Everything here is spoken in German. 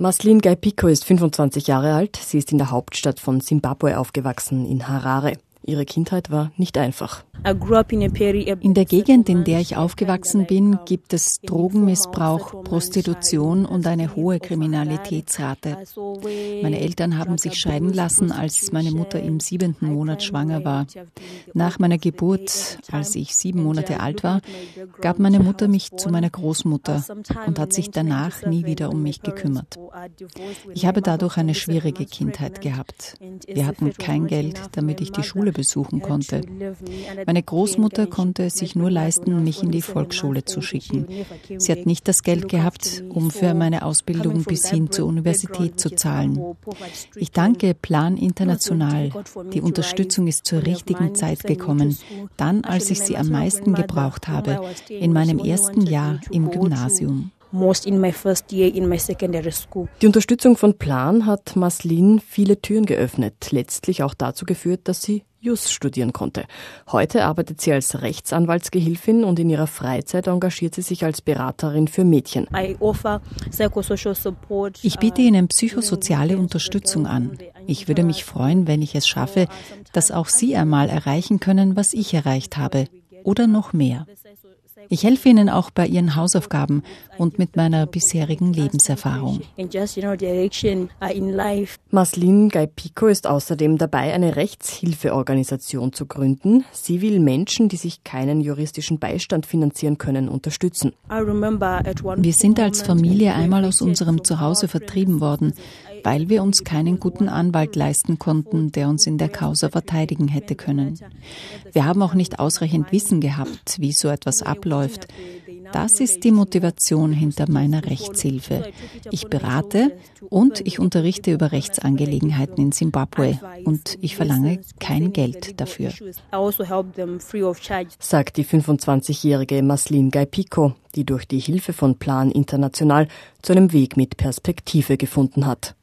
Maslin Gaipiko ist 25 Jahre alt. Sie ist in der Hauptstadt von Simbabwe aufgewachsen, in Harare. Ihre Kindheit war nicht einfach. In der Gegend, in der ich aufgewachsen bin, gibt es Drogenmissbrauch, Prostitution und eine hohe Kriminalitätsrate. Meine Eltern haben sich scheiden lassen, als meine Mutter im siebenten Monat schwanger war. Nach meiner Geburt, als ich sieben Monate alt war, gab meine Mutter mich zu meiner Großmutter und hat sich danach nie wieder um mich gekümmert. Ich habe dadurch eine schwierige Kindheit gehabt. Wir hatten kein Geld, damit ich die Schule besuchen konnte. Meine Großmutter konnte es sich nur leisten, mich in die Volksschule zu schicken. Sie hat nicht das Geld gehabt, um für meine Ausbildung bis hin zur Universität zu zahlen. Ich danke Plan International. Die Unterstützung ist zur richtigen Zeit gekommen, dann als ich sie am meisten gebraucht habe, in meinem ersten Jahr im Gymnasium. Die Unterstützung von Plan hat Maslin viele Türen geöffnet, letztlich auch dazu geführt, dass sie Jus studieren konnte. Heute arbeitet sie als Rechtsanwaltsgehilfin und in ihrer Freizeit engagiert sie sich als Beraterin für Mädchen. Ich biete Ihnen psychosoziale Unterstützung an. Ich würde mich freuen, wenn ich es schaffe, dass auch Sie einmal erreichen können, was ich erreicht habe oder noch mehr. Ich helfe Ihnen auch bei Ihren Hausaufgaben und mit meiner bisherigen Lebenserfahrung. Maslin Gaipico ist außerdem dabei, eine Rechtshilfeorganisation zu gründen. Sie will Menschen, die sich keinen juristischen Beistand finanzieren können, unterstützen. Wir sind als Familie einmal aus unserem Zuhause vertrieben worden weil wir uns keinen guten Anwalt leisten konnten, der uns in der Causa verteidigen hätte können. Wir haben auch nicht ausreichend Wissen gehabt, wie so etwas abläuft. Das ist die Motivation hinter meiner Rechtshilfe. Ich berate und ich unterrichte über Rechtsangelegenheiten in Simbabwe und ich verlange kein Geld dafür. Sagt die 25-jährige Maslin Gaipiko, die durch die Hilfe von Plan International zu einem Weg mit Perspektive gefunden hat.